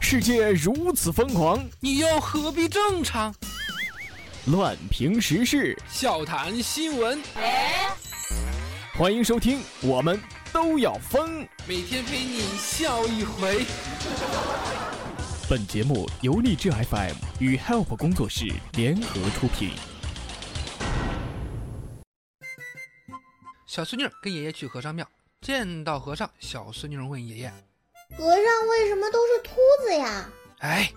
世界如此疯狂，你又何必正常？乱评时事，笑谈新闻，欢迎收听，我们都要疯。每天陪你笑一回。本节目由荔枝 FM 与 Help 工作室联合出品。小孙女跟爷爷去和尚庙，见到和尚，小孙女问爷爷：“和尚为什么都是秃子呀？”哎，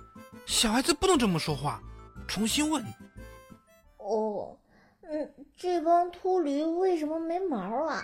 小孩子不能这么说话，重新问。哦，嗯，这帮秃驴为什么没毛啊？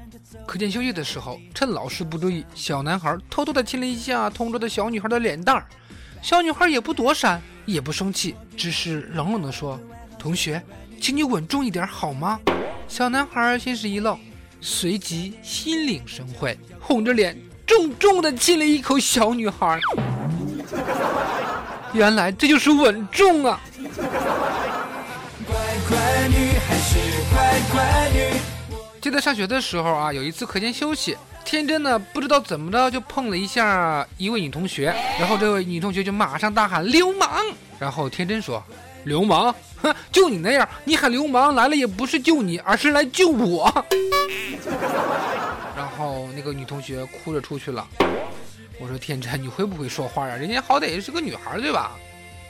课间休息的时候，趁老师不注意，小男孩偷偷的亲了一下同桌的小女孩的脸蛋儿。小女孩也不躲闪，也不生气，只是冷冷的说：“同学，请你稳重一点好吗？”小男孩先是一愣，随即心领神会，红着脸重重的亲了一口小女孩。原来这就是稳重啊！乖乖女还是乖乖女。记得上学的时候啊，有一次课间休息，天真呢不知道怎么着就碰了一下一位女同学，然后这位女同学就马上大喊流氓，然后天真说：“流氓，哼，就你那样，你喊流氓来了也不是救你，而是来救我。”然后那个女同学哭着出去了。我说天真，你会不会说话呀？人家好歹也是个女孩，对吧？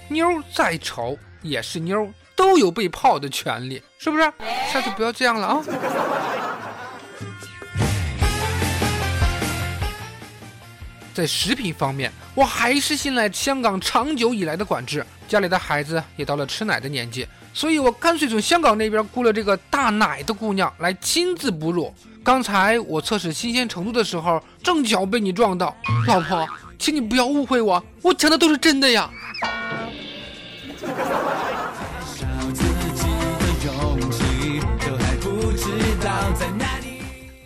妞再丑也是妞，都有被泡的权利，是不是？下次不要这样了啊！在食品方面，我还是信赖香港长久以来的管制。家里的孩子也到了吃奶的年纪，所以我干脆从香港那边雇了这个大奶的姑娘来亲自哺乳。刚才我测试新鲜程度的时候，正巧被你撞到。老婆，请你不要误会我，我讲的都是真的呀。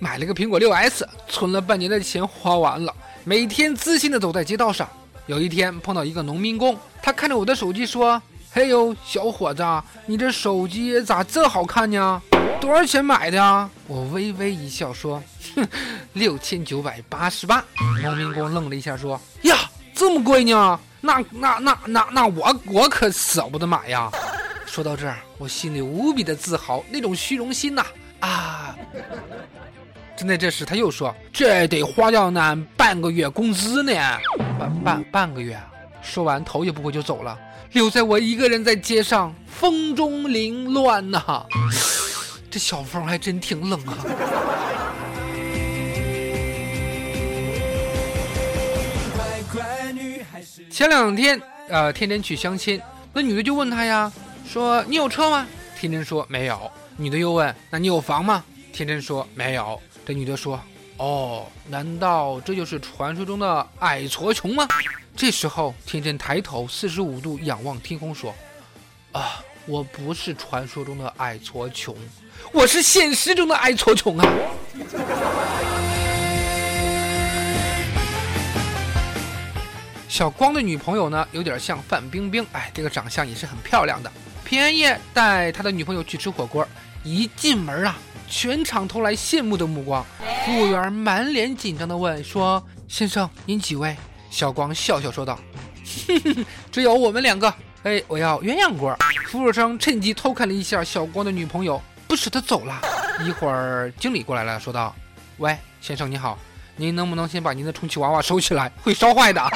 买了个苹果六 S，存了半年的钱花完了，每天自信的走在街道上。有一天碰到一个农民工，他看着我的手机说：“嘿呦，小伙子，你这手机咋这好看呢？多少钱买的呀？”我微微一笑说：“哼，六千九百八十八。”农民工愣了一下说：“呀，这么贵呢？那那那那那我我可舍不得买呀。”说到这儿，我心里无比的自豪，那种虚荣心呐啊！正在这时，他又说：“这得花掉俺半个月工资呢，半半半个月。”说完，头也不回就走了，留在我一个人在街上风中凌乱呐。这小风还真挺冷啊。前两天，呃，天真去相亲，那女的就问他呀，说：“你有车吗？”天真说：“没有。”女的又问：“那你有房吗？”天真说：“没有。”这女的说：“哦，难道这就是传说中的矮矬穷吗？”这时候，天真抬头四十五度仰望天空说：“啊，我不是传说中的矮矬穷，我是现实中的矮矬穷啊！”小光的女朋友呢，有点像范冰冰，哎，这个长相也是很漂亮的。平安夜带他的女朋友去吃火锅，一进门啊。全场投来羡慕的目光，服务员满脸紧张地问：“说先生，您几位？”小光笑笑说道：“哼哼，只有我们两个。哎，我要鸳鸯锅。”服务生趁机偷看了一下小光的女朋友，不舍得走了。一会儿，经理过来了，说道：“喂，先生你好，您能不能先把您的充气娃娃收起来，会烧坏的。”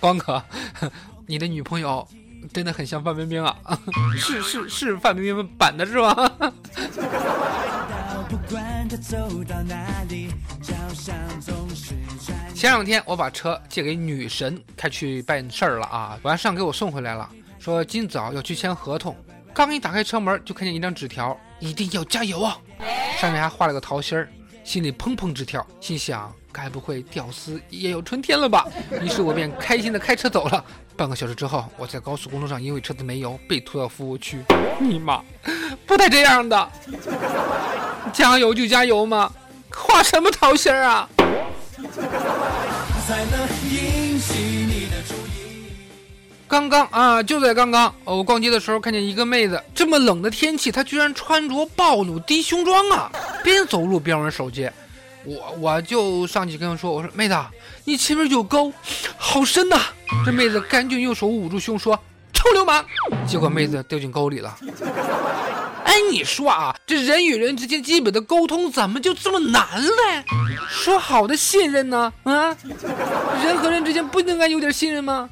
光哥，你的女朋友。真的很像范冰冰啊，是是是范冰冰版的是吧？前两天我把车借给女神开去办事儿了啊，晚上给我送回来了，说今早要去签合同。刚一打开车门，就看见一张纸条：“一定要加油啊！”上面还画了个桃心儿，心里砰砰直跳，心想：该不会屌丝也有春天了吧？于是我便开心的开车走了。半个小时之后，我在高速公路上因为车子没油被拖到服务区。你妈，不带这样的！加油就加油嘛，画什么桃心儿啊？刚刚啊，就在刚刚，我逛街的时候看见一个妹子，这么冷的天气，她居然穿着暴露低胸装啊，边走路边玩手机。我我就上去跟她说：“我说妹子，你前面有沟，好深呐！”这妹子赶紧用手捂住胸说：“臭流氓！”结果妹子掉进沟里了。哎，你说啊，这人与人之间基本的沟通怎么就这么难嘞？说好的信任呢？啊，人和人之间不应该有点信任吗？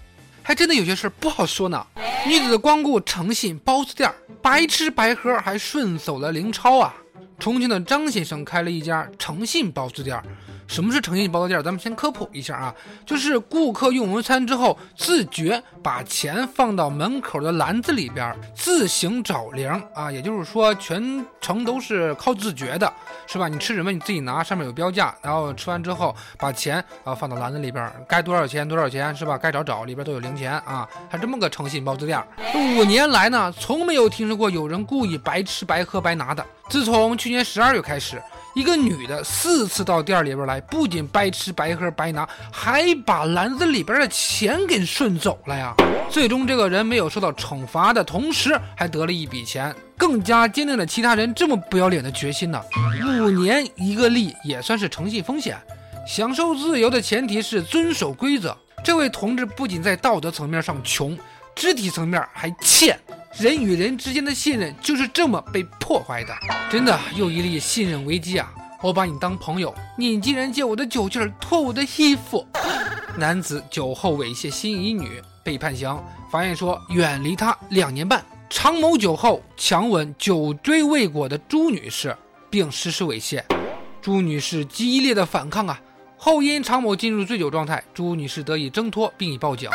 还真的有些事不好说呢。女子光顾诚信包子店，白吃白喝，还顺走了零钞啊！重庆的张先生开了一家诚信包子店。什么是诚信包子店？咱们先科普一下啊，就是顾客用完餐之后，自觉把钱放到门口的篮子里边，自行找零啊，也就是说全程都是靠自觉的，是吧？你吃什么你自己拿，上面有标价，然后吃完之后把钱啊放到篮子里边，该多少钱多少钱，是吧？该找找，里边都有零钱啊，还这么个诚信包子店。五年来呢，从没有听说过有人故意白吃白喝白拿的。自从去年十二月开始。一个女的四次到店里边来，不仅白吃白喝白拿，还把篮子里边的钱给顺走了呀！最终这个人没有受到惩罚的同时，还得了一笔钱，更加坚定了其他人这么不要脸的决心呢。五年一个利也算是诚信风险。享受自由的前提是遵守规则。这位同志不仅在道德层面上穷，肢体层面还欠。人与人之间的信任就是这么被破坏的，真的又一例信任危机啊！我把你当朋友，你竟然借我的酒劲儿脱我的衣服。男子酒后猥亵心仪女被判刑，法院说远离他两年半。常某酒后强吻酒追未果的朱女士，并实施猥亵，朱女士激烈的反抗啊，后因常某进入醉酒状态，朱女士得以挣脱，并已报警。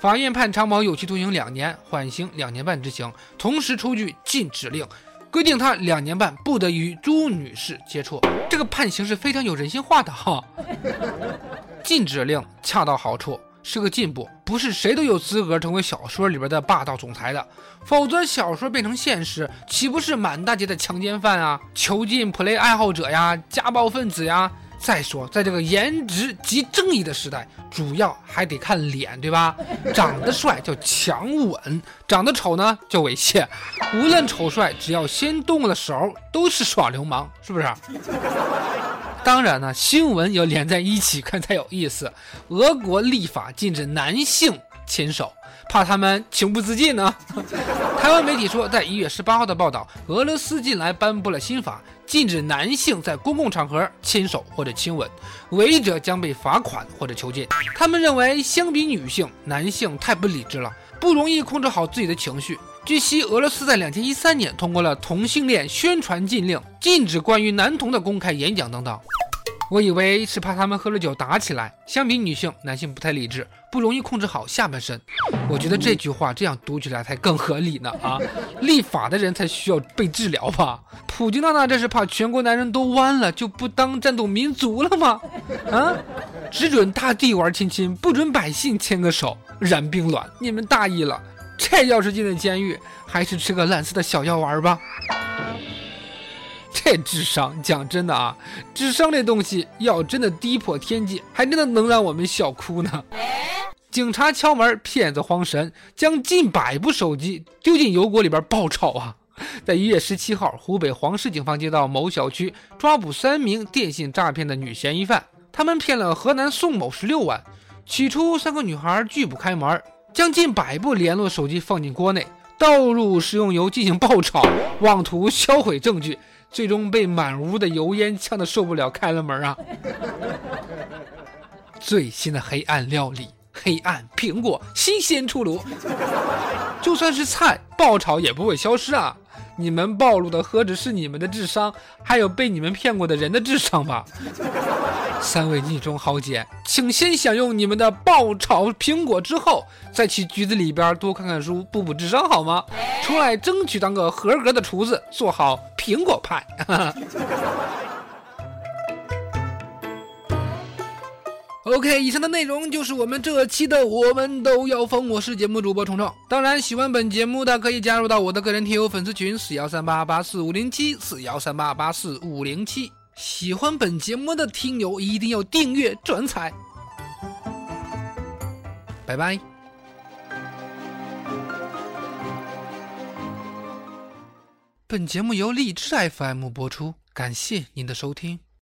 法院判常某有期徒刑两年，缓刑两年半执行，同时出具禁止令，规定他两年半不得与朱女士接触。这个判刑是非常有人性化的哈。禁止令恰到好处，是个进步。不是谁都有资格成为小说里边的霸道总裁的，否则小说变成现实，岂不是满大街的强奸犯啊、囚禁 play 爱好者呀、家暴分子呀？再说，在这个颜值即正义的时代，主要还得看脸，对吧？长得帅叫强吻，长得丑呢叫猥亵。无论丑帅，只要先动了手，都是耍流氓，是不是？当然呢，新闻要连在一起看才有意思。俄国立法禁止男性牵手。怕他们情不自禁呢？台湾媒体说，在一月十八号的报道，俄罗斯近来颁布了新法，禁止男性在公共场合牵手或者亲吻，违者将被罚款或者囚禁。他们认为，相比女性，男性太不理智了，不容易控制好自己的情绪。据悉，俄罗斯在两千一三年通过了同性恋宣传禁令，禁止关于男童的公开演讲等等。我以为是怕他们喝了酒打起来。相比女性，男性不太理智，不容易控制好下半身。我觉得这句话这样读起来才更合理呢啊！立法的人才需要被治疗吧？普京娜娜这是怕全国男人都弯了就不当战斗民族了吗？啊！只准大地玩亲亲，不准百姓牵个手，燃并卵！你们大意了。这要是进了监狱，还是吃个蓝色的小药丸吧。这智商，讲真的啊，智商这东西要真的低破天际，还真的能让我们笑哭呢。警察敲门，骗子慌神，将近百部手机丢进油锅里边爆炒啊！在一月十七号，湖北黄石警方接到某小区抓捕三名电信诈骗的女嫌疑犯，他们骗了河南宋某十六万。起初，三个女孩拒不开门，将近百部联络手机放进锅内，倒入食用油进行爆炒，妄图销毁证据。最终被满屋的油烟呛得受不了，开了门啊！最新的黑暗料理，黑暗苹果新鲜出炉，就算是菜爆炒也不会消失啊！你们暴露的何止是你们的智商，还有被你们骗过的人的智商吧？三位逆中豪杰，请先享用你们的爆炒苹果，之后再去局子里边多看看书，补补智商好吗？出来争取当个合格的厨子，做好苹果派。OK，以上的内容就是我们这期的我们都要疯，我是节目主播虫虫。当然，喜欢本节目的可以加入到我的个人听友粉丝群四幺三八八四五零七四幺三八八四五零七。喜欢本节目的听友一定要订阅转采。拜拜。本节目由荔枝 FM 播出，感谢您的收听。